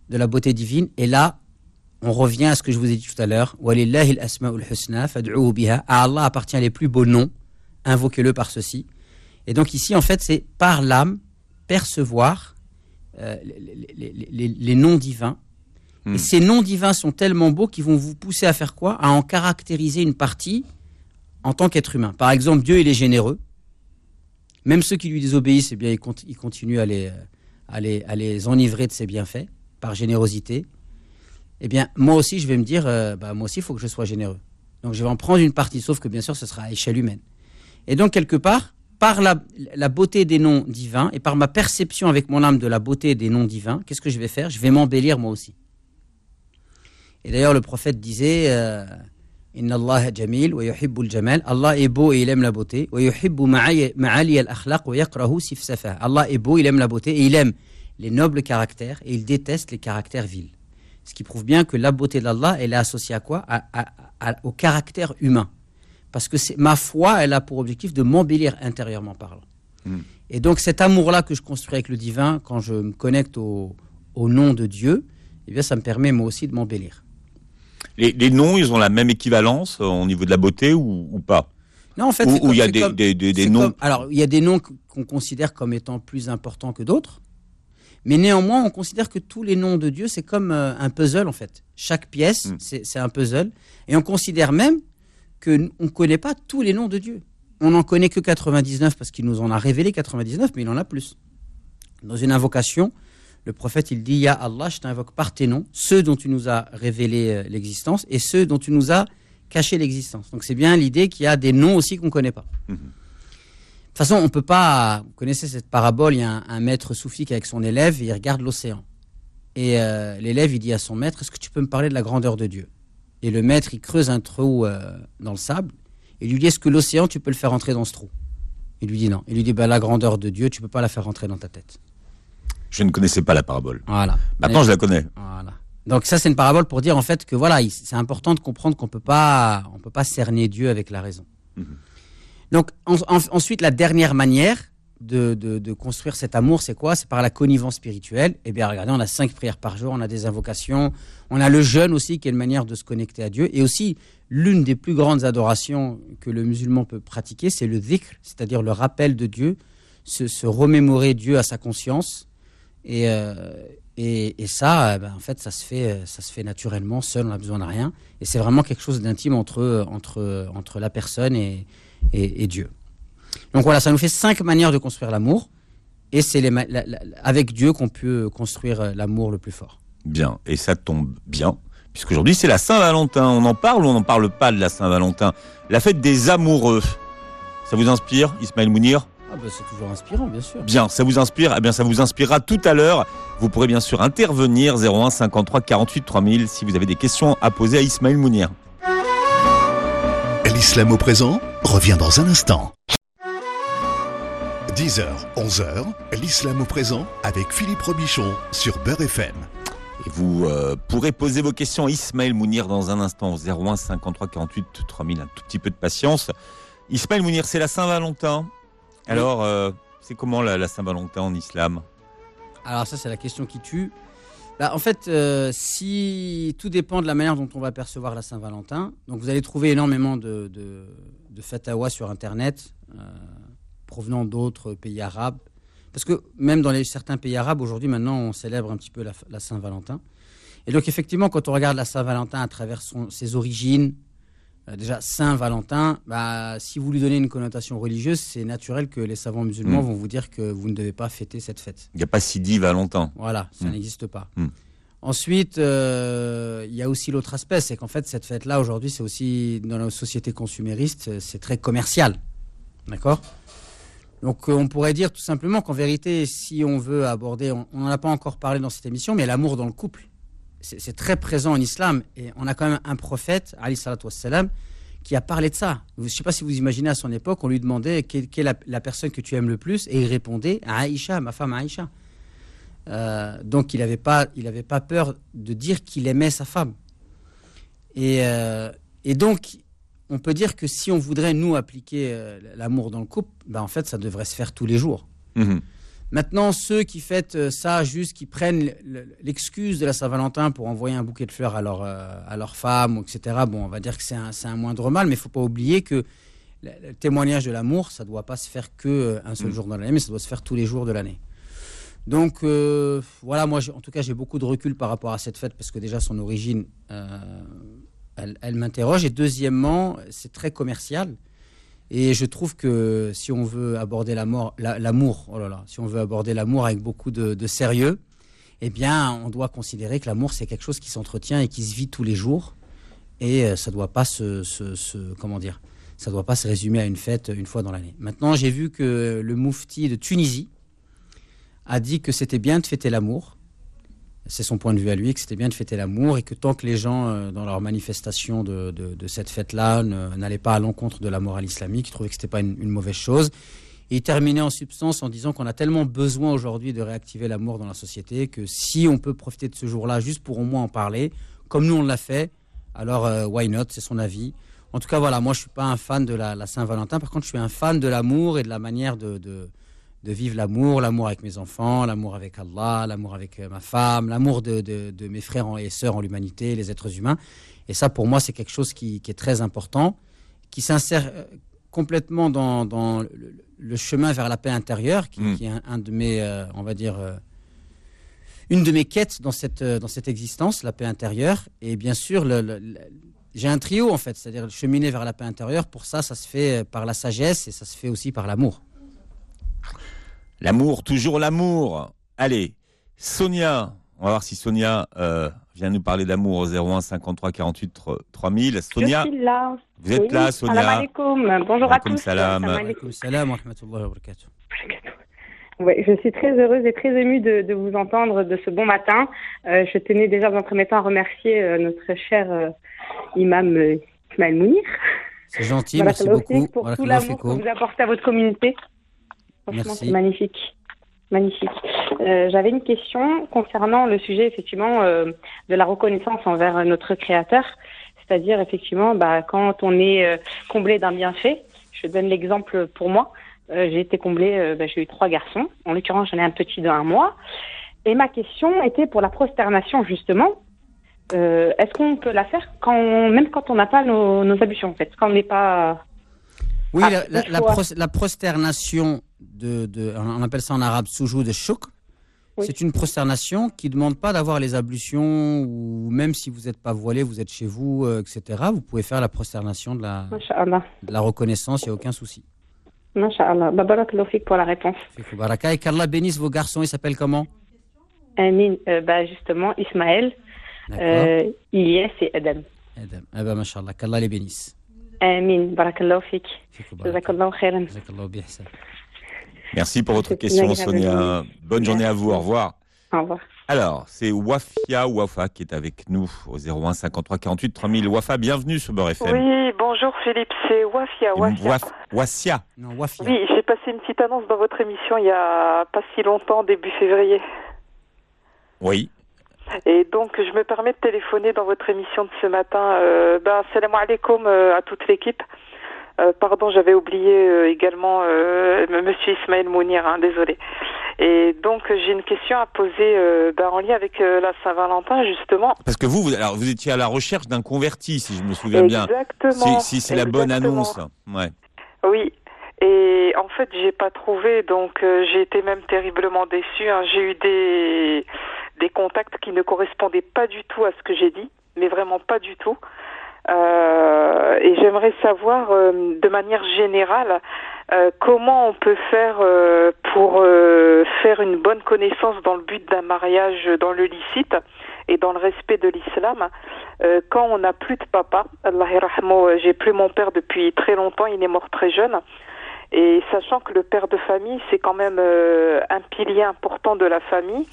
de la beauté divine. Et là, on revient à ce que je vous ai dit tout à l'heure. À Allah appartient les plus beaux noms. Invoquez-le par ceci. Et donc ici, en fait, c'est par l'âme percevoir euh, les, noms divins. Et hmm. ces noms divins sont tellement beaux qu'ils vont vous pousser à faire quoi? À en caractériser une partie en tant qu'être humain. Par exemple, Dieu, il est généreux. Même ceux qui lui désobéissent, eh bien, il, continue à les, enivrer de ses bienfaits par générosité eh bien, moi aussi, je vais me dire, euh, bah, moi aussi, il faut que je sois généreux. Donc, je vais en prendre une partie, sauf que bien sûr, ce sera à échelle humaine. Et donc, quelque part, par la, beauté des noms divins et par ma perception avec mon âme de la beauté des noms divins, qu'est-ce que je vais faire? Je vais m'embellir moi aussi. Et d'ailleurs, le prophète disait euh, Inna Allah jamil wa jamal. Allah est beau et il aime la beauté. Allah est beau, il aime la beauté et il aime les nobles caractères et il déteste les caractères vils. Ce qui prouve bien que la beauté d'Allah, elle est associée à quoi? Au caractère humain. Parce que ma foi, elle a pour objectif de m'embellir intérieurement parlant. Hmm. Et donc cet amour-là que je construis avec le divin, quand je me connecte au, nom de Dieu, eh bien, ça me permet moi aussi de m'embellir. Les, noms, ils ont la même équivalence au niveau de la beauté ou, pas? Non, en fait, il y a des, noms. alors, il y a des noms qu'on considère comme étant plus importants que d'autres. Mais néanmoins, on considère que tous les noms de Dieu, c'est comme euh, un puzzle en fait. Chaque pièce, mm. c'est un puzzle. Et on considère même qu'on ne connaît pas tous les noms de Dieu. On n'en connaît que 99 parce qu'il nous en a révélé 99, mais il en a plus. Dans une invocation, le prophète, il dit, Ya Allah, je t'invoque par tes noms, ceux dont tu nous as révélé euh, l'existence et ceux dont tu nous as caché l'existence. Donc c'est bien l'idée qu'il y a des noms aussi qu'on ne connaît pas. Mm-hmm. De toute façon, on peut pas. Vous connaissez cette parabole il y a un, maître soufi qui avec son élève et il regarde l'océan. Et euh, l'élève, il dit à son maître Est-ce que tu peux me parler de la grandeur de Dieu? Et le maître, il creuse un trou euh, dans le sable et lui dit Est-ce que l'océan, tu peux le faire rentrer dans ce trou? Il lui dit non. Il lui dit bah, La grandeur de Dieu, tu peux pas la faire rentrer dans ta tête. Je ne connaissais pas la parabole. Voilà. Maintenant, je la connais. Voilà. Donc ça, c'est une parabole pour dire en fait que voilà, c'est important de comprendre qu'on peut pas, on peut pas cerner Dieu avec la raison. Mhm. Donc ensuite, la dernière manière de, construire cet amour, c'est quoi? C'est par la connivence spirituelle. Eh bien, regardez, on a cinq prières par jour, on a des invocations, on a le jeûne aussi, qui est une manière de se connecter à Dieu. Et aussi, l'une des plus grandes adorations que le musulman peut pratiquer, c'est le dhikr, c'est-à-dire le rappel de Dieu, se, remémorer Dieu à sa conscience. Et, euh, et, ça, eh ben, en fait, ça se fait, ça se fait naturellement, seul, on n'a besoin de rien. Et c'est vraiment quelque chose d'intime entre, entre, entre la personne et, et, Dieu. Donc voilà, ça nous fait cinq manières de construire l'amour. Et c'est avec Dieu qu'on peut construire euh, l'amour le plus fort. Bien, et ça tombe bien, puisqu'aujourd'hui c'est la Saint-Valentin. On en parle ou on n'en parle pas de la Saint-Valentin? La fête des amoureux. Ça vous inspire, Ismaël Mounir? Ah bah c'est toujours inspirant, bien sûr. Bien, ça vous inspire Eh bien, ça vous inspirera tout à l'heure. Vous pourrez bien sûr intervenir 01 53 48 3000 si vous avez des questions à poser à Ismaël Mounir. L'islam au présent revient dans un instant. 10h, 11h, l'islam au présent avec Philippe Robichon sur Beurre FM. Et vous euh, pourrez poser vos questions à Ismaël Mounir dans un instant 01 53 48 3000. Un tout petit peu de patience. Ismaël Mounir, c'est la Saint-Valentin. Alors, euh, c'est comment la Saint-Valentin en islam? Alors ça, c'est la question qui tue. Bah, en fait, euh, si tout dépend de la manière dont on va percevoir la Saint-Valentin, donc vous allez trouver énormément de, de, sur Internet. Euh, provenant d'autres pays arabes. Parce que même dans certains pays arabes, aujourd'hui, maintenant, on célèbre un petit peu la, Saint-Valentin. Et donc, effectivement, quand on regarde la Saint-Valentin à travers ses origines, déjà, Saint-Valentin, bah, si vous lui donnez une connotation religieuse, c'est naturel que les savants musulmans mm. vont vous dire que vous ne devez pas fêter cette fête. Il n'y a pas Sidi Valentin. Voilà, ça mm. n'existe pas. Mm. Ensuite, euh, il y a aussi l'autre aspect, c'est qu'en fait, cette fête-là, aujourd'hui, c'est aussi, dans la société consumériste, c'est très commercial. D'accord? Donc, euh, on pourrait dire tout simplement qu'en vérité, si on veut aborder, on n'en a pas encore parlé dans cette émission, mais l'amour dans le couple, c'est très présent en islam. Et on a quand même un prophète, Ali wassalam, qui a parlé de ça. Je ne sais pas si vous imaginez à son époque, on lui demandait quelle, est la, personne que tu aimes le plus, et il répondait Aïcha, ma femme Aïcha. Euh, donc il n'avait pas, il pas peur de dire qu'il aimait sa femme. Et, euh, et, donc, on peut dire que si on voudrait, nous, appliquer euh, l'amour dans le couple, ben, en fait, ça devrait se faire tous les jours. Mhm. Maintenant, ceux qui fêtent ça, juste qui prennent l'excuse de la Saint-Valentin pour envoyer un bouquet de fleurs à leur, à leur femme, etc., bon, on va dire que c'est un, un, moindre mal, mais il ne faut pas oublier que le, témoignage de l'amour, ça ne doit pas se faire qu'un seul mhm. jour dans l'année, mais ça doit se faire tous les jours de l'année. Donc euh, voilà, moi en tout cas j'ai beaucoup de recul par rapport à cette fête parce que déjà son origine, euh, elle, m'interroge. Et deuxièmement, c'est très commercial. Et je trouve que si on veut aborder l'amour, oh si on veut aborder l'amour avec beaucoup de, sérieux, eh bien, on doit considérer que l'amour c'est quelque chose qui s'entretient et qui se vit tous les jours. Et euh, ça doit pas se, comment dire, ça doit pas se résumer à une fête une fois dans l'année. Maintenant, j'ai vu que le Moufti de Tunisie a dit que c'était bien de fêter l'amour. C'est son point de vue à lui, que c'était bien de fêter l'amour et que tant que les gens, euh, dans leur manifestation de, cette fête-là, n'allaient pas à l'encontre de la morale islamique, ils trouvaient que ce n'était pas une, mauvaise chose. Et il terminait en substance en disant qu'on a tellement besoin aujourd'hui de réactiver l'amour dans la société que si on peut profiter de ce jour-là juste pour au moins en parler, comme nous on l'a fait, alors euh, why not, c'est son avis. En tout cas, voilà, moi je suis pas un fan de la, Saint-Valentin, par contre je suis un fan de l'amour et de la manière de de vivre l'amour, l'amour avec mes enfants, l'amour avec Allah, l'amour avec euh, ma femme, l'amour de, mes frères et sœurs en l'humanité, les êtres humains. Et ça, pour moi, c'est quelque chose qui, est très important, qui s'insère euh, complètement dans, le, chemin vers la paix intérieure, qui, hmm. est un, de mes, euh, on va dire, une de mes quêtes dans cette, dans cette existence, la paix intérieure. Et bien sûr, j'ai un trio, en fait, c'est-à-dire cheminer vers la paix intérieure. Pour ça, ça se fait par la sagesse et ça se fait aussi par l'amour. L'amour, toujours l'amour. Allez, Sonia, on va voir si Sonia euh, vient nous parler d'amour au 01 53 48 3000. Sonia, je suis là. Vous êtes là, Sonia. Salam alaikum. Bonjour à tous. Salam. Salam wa rahmatullahi wa barakatuh. Oui, je suis très heureuse et très émue de, vous entendre de ce bon matin. Euh, je tenais déjà dans un premier temps à remercier euh, notre cher imam Ismaël Mounir. C'est gentil, merci beaucoup. Pour tout l'amour que vous apportez à votre communauté. Franchement, c'est magnifique. Magnifique. Euh, j'avais une question concernant le sujet effectivement euh, de la reconnaissance envers notre créateur, c'est-à-dire effectivement bah, quand on est euh, comblé d'un bienfait. Je donne l'exemple pour moi. j'ai été comblée, bah, j'ai eu trois garçons. En l'occurrence, j'en ai un petit de un mois. Et ma question était pour la prosternation justement. Est-ce qu'on peut la faire quand même quand on n'a pas nos, nos ablutions en fait, quand on n'est pas oui, la, la, prosternation, de, de, on appelle ça en arabe soujou de chouk. C'est une prosternation qui ne demande pas d'avoir les ablutions ou même si vous n'êtes pas voilé, vous êtes chez vous, euh, etc. Vous pouvez faire la prosternation de la, de la reconnaissance, il n'y a aucun souci. Masha'Allah. Babarak pour la réponse. Et qu'Allah bénisse vos garçons, ils s'appellent comment? Amin. Euh, bah, justement, Ismaël, euh, Ilyes et Adam. Adam. Eh ben, qu'Allah les bénisse. Merci pour votre question, Sonia. Bonne journée à vous. Au revoir. Au revoir. Alors, c'est Wafia Wafa qui est avec nous au 01 53 48 3000. Wafa, bienvenue sur Beurre FM. Oui, bonjour Philippe, c'est Wafia. Wafia. Wafia. Non, Wafia. Oui, j'ai passé une petite annonce dans votre émission il y a pas si longtemps, début février. Oui. Et donc, je me permets de téléphoner dans votre émission de ce matin. Euh, ben, salam alaikum euh, à toute l'équipe. Euh, pardon, j'avais oublié euh, également euh, Monsieur Ismaël Mounir, hein, désolé. Et donc j'ai une question à poser ben, en lien avec la Saint-Valentin justement. Parce que vous, vous, alors, vous étiez à la recherche d'un converti, si je me souviens bien. Exactement. Si, si c'est la bonne annonce. Ouais. Oui. Et en fait, j'ai pas trouvé, donc euh, j'ai été même terriblement déçue. Hein. J'ai eu des des contacts qui ne correspondaient pas du tout à ce que j'ai dit, mais vraiment pas du tout. Euh, et j'aimerais savoir, euh, de manière générale, euh, comment on peut faire euh, pour euh, faire une bonne connaissance dans le but d'un mariage dans le licite et dans le respect de l'islam quand on n'a plus de papa. Allah j'ai plus mon père depuis très longtemps, il est mort très jeune. Et sachant que le père de famille, c'est quand même un pilier important de la famille,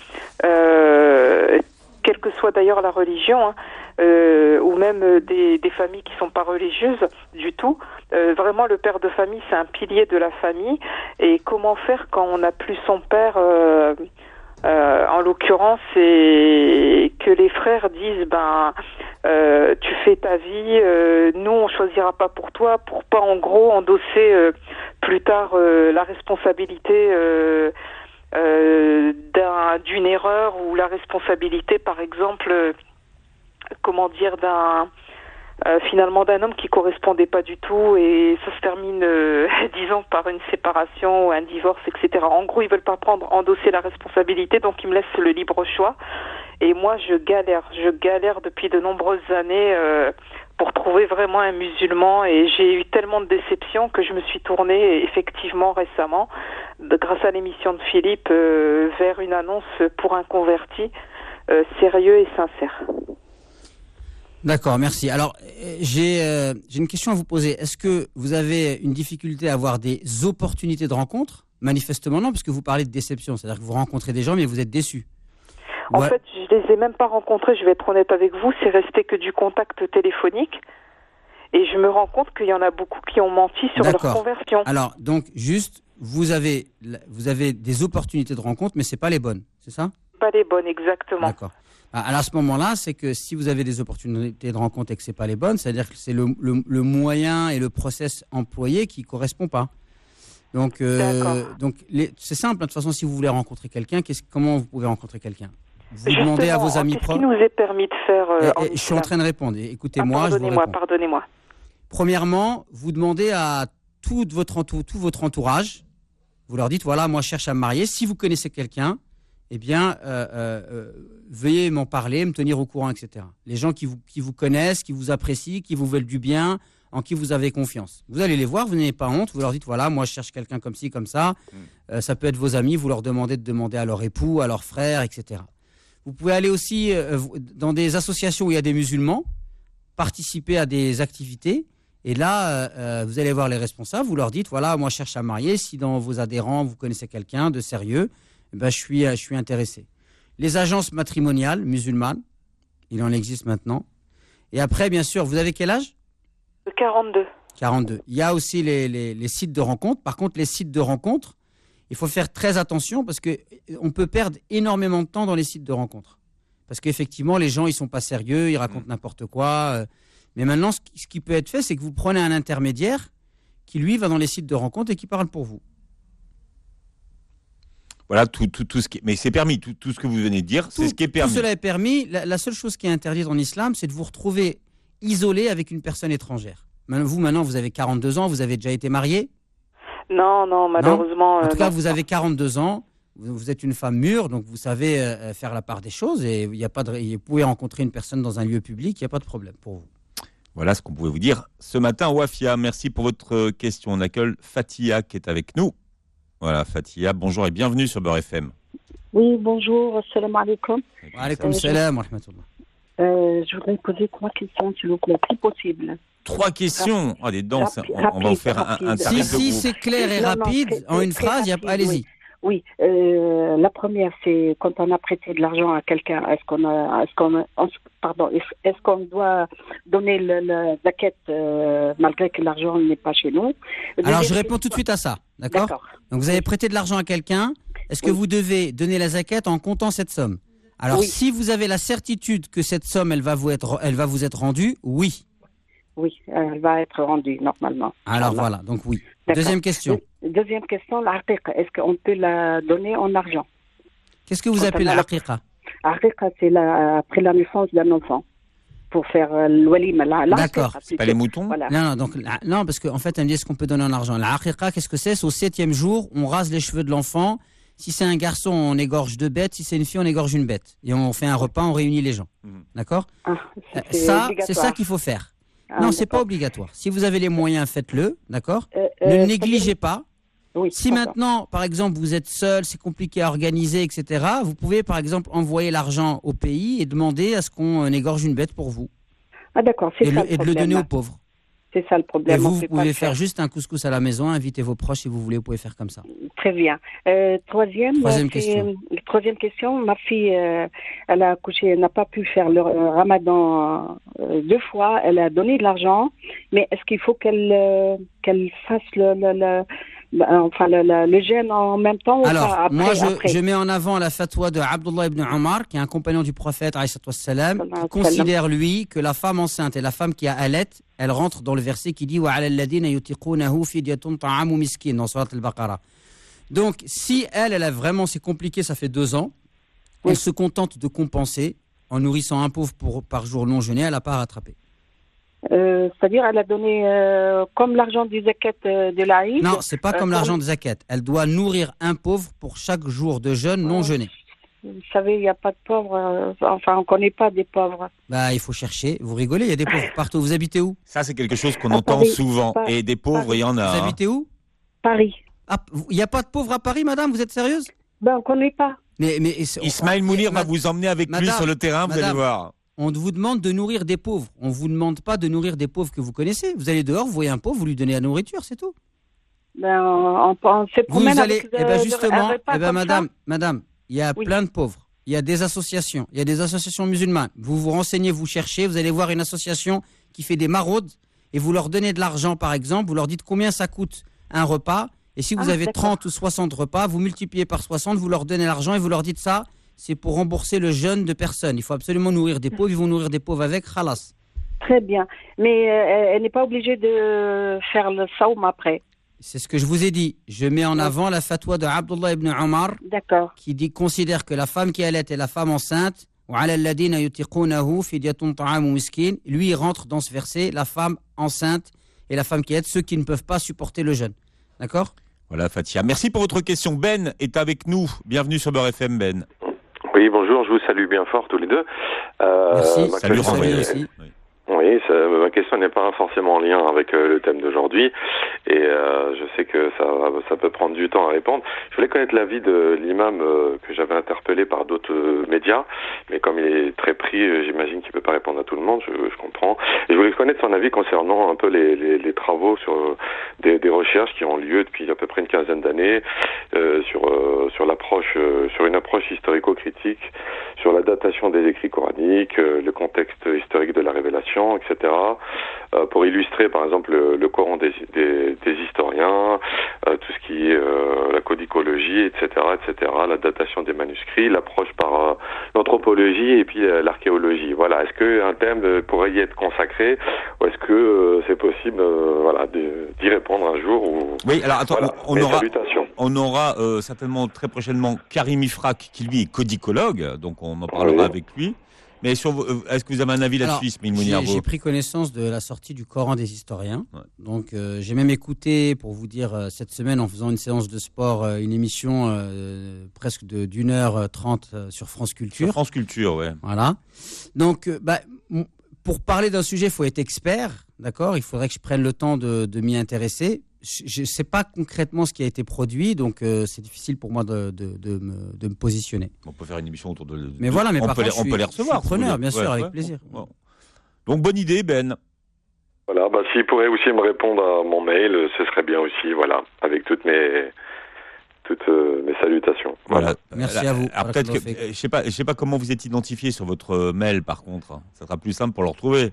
quelle que soit d'ailleurs la religion, hein, euh, ou même des, des, familles qui sont pas religieuses du tout. Euh, vraiment, le père de famille, c'est un pilier de la famille. Et comment faire quand on n'a plus son père euh, euh En l'occurrence, c'est que les frères disent, ben, euh, tu fais ta vie, nous on choisira pas pour toi, pour pas en gros endosser plus tard la responsabilité euh, d'une erreur ou la responsabilité, par exemple, euh, comment dire, d'un euh, finalement d'un homme qui correspondait pas du tout et ça se termine, disons, par une séparation un divorce, etc. En gros, ils veulent pas prendre, endosser la responsabilité, donc ils me laissent le libre choix. Et moi, je galère, je galère depuis de nombreuses années pour trouver vraiment un musulman et j'ai eu tellement de déceptions que je me suis tournée effectivement récemment, grâce à l'émission de Philippe, euh, vers une annonce pour un converti euh, sérieux et sincère. D'accord, merci. Alors, euh, j'ai j'ai une question à vous poser. Est-ce que vous avez une difficulté à avoir des opportunités de rencontre? Manifestement non, parce que vous parlez de déception, c'est-à-dire que vous rencontrez des gens mais vous êtes déçus. En fait, je les ai même pas rencontrés, je vais être honnête avec vous, c'est resté que du contact téléphonique. Et je me rends compte qu'il y en a beaucoup qui ont menti sur leur conversion. Alors, donc, juste, vous avez, vous avez des opportunités de rencontre, mais c'est pas les bonnes, c'est ça? Pas les bonnes, exactement. D'accord. Ah, alors à ce moment-là, c'est que si vous avez des opportunités de rencontre et que c'est pas les bonnes, c'est-à-dire que c'est le, le, moyen et le process employé qui correspond pas. Donc, euh, donc c'est simple. Hein, de toute façon, si vous voulez rencontrer quelqu'un, comment vous pouvez rencontrer quelqu'un? Vous demandez à vos amis proches. Qu'est-ce qui nous est permis de faire euh, eh, eh, Je suis en train de répondre. Écoutez-moi. Ah, pardonnez-moi, pardonnez-moi. Premièrement, vous demandez à tout votre, tout votre entourage. Vous leur dites voilà, moi je cherche à me marier. Si vous connaissez quelqu'un, eh bien, euh, euh, veuillez m'en parler, me tenir au courant, etc. Les gens qui vous, qui vous connaissent, qui vous apprécient, qui vous veulent du bien, en qui vous avez confiance. Vous allez les voir, vous n'avez pas honte, vous leur dites voilà, moi je cherche quelqu'un comme ci, comme ça. Mm. ça peut être vos amis, vous leur demandez de demander à leur époux, à leur frère, etc. Vous pouvez aller aussi euh, dans des associations où il y a des musulmans, participer à des activités. Et là, euh, euh, vous allez voir les responsables, vous leur dites, voilà, moi je cherche à marier, si dans vos adhérents, vous connaissez quelqu'un de sérieux, ben, je, suis, je suis intéressé. Les agences matrimoniales musulmanes, il en existe maintenant. Et après, bien sûr, vous avez quel âge? 42. 42. Il y a aussi les, les sites de rencontres. Par contre, les sites de rencontres, il faut faire très attention parce que euh, on peut perdre énormément de temps dans les sites de rencontres. Parce qu'effectivement, les gens, ils sont pas sérieux, ils racontent mm. n'importe quoi. Euh. Mais maintenant, ce qui, peut être fait, c'est que vous prenez un intermédiaire qui, lui, va dans les sites de rencontres et qui parle pour vous. Voilà, tout, tout, tout ce qui Mais c'est permis, tout, tout, ce que vous venez de dire, c'est ce qui est permis. Tout cela est permis. La, seule chose qui est interdite en islam, c'est de vous retrouver isolé avec une personne étrangère. Vous, maintenant, vous avez 42 ans, vous avez déjà été marié? Non, non, malheureusement. En tout euh, cas, vous avez 42 ans. Vous êtes une femme mûre, donc vous savez euh, euh, faire la part des choses et il y a pas de, vous pouvez rencontrer une personne dans un lieu public, il n'y a pas de problème pour vous. Voilà ce qu'on pouvait vous dire ce matin, Wafia. Merci pour votre question. On accueille Fatia qui est avec nous. Voilà, Fatia, bonjour et bienvenue sur Beurre FM. Oui, bonjour, assalamu alaikum. Wa alaikum salam wa euh, Je voudrais poser trois questions, s'il vous plaît, si possible. Trois questions. Ah, des dents, on, va en faire un, un Si, si, c'est clair et rapide, en une phrase, allez-y. Oui, euh, la première, c'est quand on a prêté de l'argent à quelqu'un, est-ce qu'on a, est-ce qu'on, pardon, est-ce qu'on doit donner le, la quête euh, malgré que l'argent n'est pas chez nous? Alors, je réponds tout de suite à ça, d'accord Donc, vous avez prêté de l'argent à quelqu'un. Est-ce que vous devez donner la zaquette en comptant cette somme? Alors, si vous avez la certitude que cette somme, elle va vous être, elle va vous être rendue, oui. Oui, elle va être rendue normalement. Alors voilà, donc oui. Deuxième question. Deuxième question, la est-ce qu'on peut la donner en argent? Qu'est-ce que vous appelez la haqiqa c'est après la naissance d'un enfant. Pour faire euh, l'oualim. D'accord. C'est pas les moutons voilà. Non, non, donc, non, parce qu'en en fait, elle me dit est-ce qu'on peut donner en argent? La qu'est-ce que c'est? C'est au septième jour, on rase les cheveux de l'enfant. Si c'est un garçon, on égorge deux bêtes. Si c'est une fille, on égorge une bête. Et on fait un repas, on réunit les gens. Mhm. D'accord? Ah, euh, Ça, c'est ça qu'il faut faire. Ah, non, c'est pas obligatoire. Si vous avez les moyens, faites-le. D'accord? Euh, Ne négligez pas. Si maintenant, par exemple, vous êtes seul, c'est compliqué à organiser, etc., vous pouvez, par exemple, envoyer l'argent au pays et demander à ce qu'on égorge une bête pour vous. Ah d'accord, c'est ça. et de le donner aux pauvres. C'est ça le problème. Et vous, vous pouvez faire, juste un couscous à la maison, inviter vos proches si vous voulez, vous pouvez faire comme ça. Très bien. Euh, troisième, troisième question. troisième question. Ma fille, euh, elle a accouché, elle n'a pas pu faire le euh, ramadan deux fois. Elle a donné de l'argent, mais est-ce qu'il faut qu'elle qu'elle fasse le, le enfin le, le, en même temps Alors, après, moi, je, je, mets en avant la fatwa de Abdullah ibn Omar, qui est un compagnon du prophète, salam, qui considère, lui, que la femme enceinte et la femme qui a Alet, elle rentre dans le verset qui dit dans Surat al-Baqarah. Donc, si elle, elle a vraiment, c'est compliqué, ça fait deux ans, elle se contente de compenser en nourrissant un pauvre pour, par jour non jeûné, elle n'a pas rattrapé. Euh, c'est-à-dire, elle a donné euh, comme l'argent du zakat euh, de l'Aïd. Non, c'est pas comme l'argent du zakat. Elle doit nourrir un pauvre pour chaque jour de jeûne non jeûné. Vous savez, il n'y a pas de pauvres. enfin, on ne connaît pas des pauvres. Bah, il faut chercher. Vous rigolez, il y a des pauvres partout. Vous habitez où? Ça, c'est quelque chose qu'on entend souvent. Et des pauvres, il y en a. Vous hein. habitez où? Paris. Ah, il n'y a pas de pauvres à Paris, madame? Vous êtes sérieuse? Ben, on ne connaît pas. Mais, mais, Ismaël Mounir va vous emmener avec lui sur le terrain, vous allez voir on vous demande de nourrir des pauvres. On ne vous demande pas de nourrir des pauvres que vous connaissez. Vous allez dehors, vous voyez un pauvre, vous lui donnez la nourriture, c'est tout. Ben, on, vous allez, eh ben justement, eh ben madame, madame, il y a plein de pauvres. Il y a des associations, il y a des associations musulmanes. Vous vous renseignez, vous cherchez, vous allez voir une association qui fait des maraudes et vous leur donnez de l'argent, par exemple, vous leur dites combien ça coûte un repas. Et si vous ah, avez 30 ou 60 repas, vous multipliez par 60, vous leur donnez l'argent et vous leur dites ça, c'est pour rembourser le jeûne de personnes. Il faut absolument nourrir des pauvres, ils vont nourrir des pauvres avec khalas. Très bien. Mais euh, elle n'est pas obligée de faire le saum après. C'est ce que je vous ai dit. Je mets en avant la fatwa de Abdullah ibn Omar qui dit, considère que la femme qui allait est la femme enceinte. Lui, il rentre dans ce verset, la femme enceinte et la femme qui est, ceux qui ne peuvent pas supporter le jeûne. D'accord? Voilà, Fatia. Merci pour votre question. Ben est avec nous. Bienvenue sur Beurre FM, Ben. Oui, bonjour, je vous salue bien fort tous les deux. Euh, Merci, salut, aussi. Oui, ma question n'est pas forcément en lien avec euh, le thème d'aujourd'hui et euh, je sais que ça, ça peut prendre du temps à répondre. Je voulais connaître l'avis de l'imam euh, que j'avais interpellé par d'autres médias, mais comme il est très pris, j'imagine qu'il peut pas répondre à tout le monde, je, comprends. Et je voulais connaître son avis concernant un peu les travaux sur des, des, recherches qui ont lieu depuis à peu près une quinzaine d'années sur sur l'approche sur une approche historico-critique sur la datation des écrits coraniques, le contexte historique de la révélation etc., euh, pour illustrer par exemple le, Coran des, des, historiens, euh, tout ce qui est euh, la codicologie, etc., etc., la datation des manuscrits, l'approche par l'anthropologie et puis l'archéologie. Voilà, est-ce qu'un thème pourrait y être consacré ou est-ce que c'est possible voilà, d'y répondre un jour ou, Oui, alors attends, on, aura, on aura certainement très prochainement Karim Ifrak qui lui est codicologue, donc on en parlera avec lui. Mais euh, est-ce que vous avez un avis là-dessus, J'ai pris connaissance de la sortie du Coran des historiens. Donc, euh, j'ai même écouté, pour vous dire, euh, cette semaine, en faisant une séance de sport, une émission presque d'une heure trente sur France Culture. Sur France Culture, ouais. Voilà. Donc, bah, pour parler d'un sujet, il faut être expert, d'accord? Il faudrait que je prenne le temps de, de m'y intéresser je ne sais pas concrètement ce qui a été produit, donc euh, c'est difficile pour moi de, de, de, me, de, me, positionner. On peut faire une émission autour de. Mais voilà, mais on, peut, les, on peut les recevoir. preneur, bien sûr, avec plaisir. Donc bonne idée, Ben. Voilà, bah, s'il pourrait aussi me répondre à mon mail, ce serait bien aussi, voilà, avec toutes mes toutes euh, mes salutations. Voilà. Merci à vous. peut-être que, je sais pas, je sais pas comment vous êtes identifié sur votre mail, par contre. Ça sera plus simple pour le retrouver.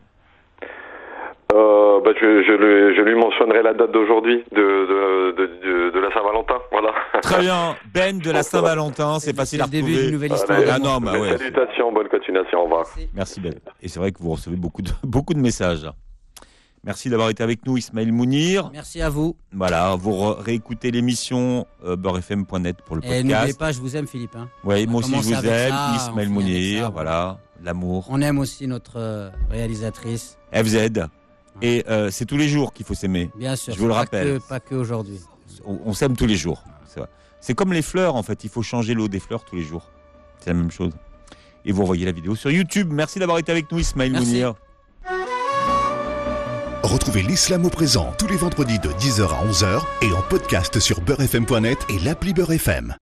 Bah, je, je, lui, mentionnerai la date d'aujourd'hui de, de, de, la Saint-Valentin. Voilà. Très bien. Ben de la Saint-Valentin, c'est facile à retrouver. début d'une nouvelle histoire. ah non, bah ouais. Salutations, bonne continuation, au revoir. Merci Ben. Et c'est vrai que vous recevez beaucoup de, beaucoup de messages. Merci d'avoir été avec nous, Ismaël Mounir. Merci à vous. Voilà, vous réécoutez l'émission euh, beurrefm.net pour le podcast. Et n'oubliez pas, je vous aime, Philippe. Hein. Oui, moi aussi je vous aime, Ismaël Mounir, voilà, l'amour. On aime aussi notre euh, réalisatrice. FZ. Et euh, c'est tous les jours qu'il faut s'aimer. Bien sûr. Je vous le rappelle. pas que aujourd'hui. On, on s'aime tous les jours. C'est comme les fleurs, en fait. Il faut changer l'eau des fleurs tous les jours. C'est la même chose. Et vous revoyez la vidéo sur YouTube. Merci d'avoir été avec nous, Ismaël Mounir. Retrouvez l'islam au présent tous les vendredis de 10h à 11h et en podcast sur beurrefm.net et l'appli Beurrefm.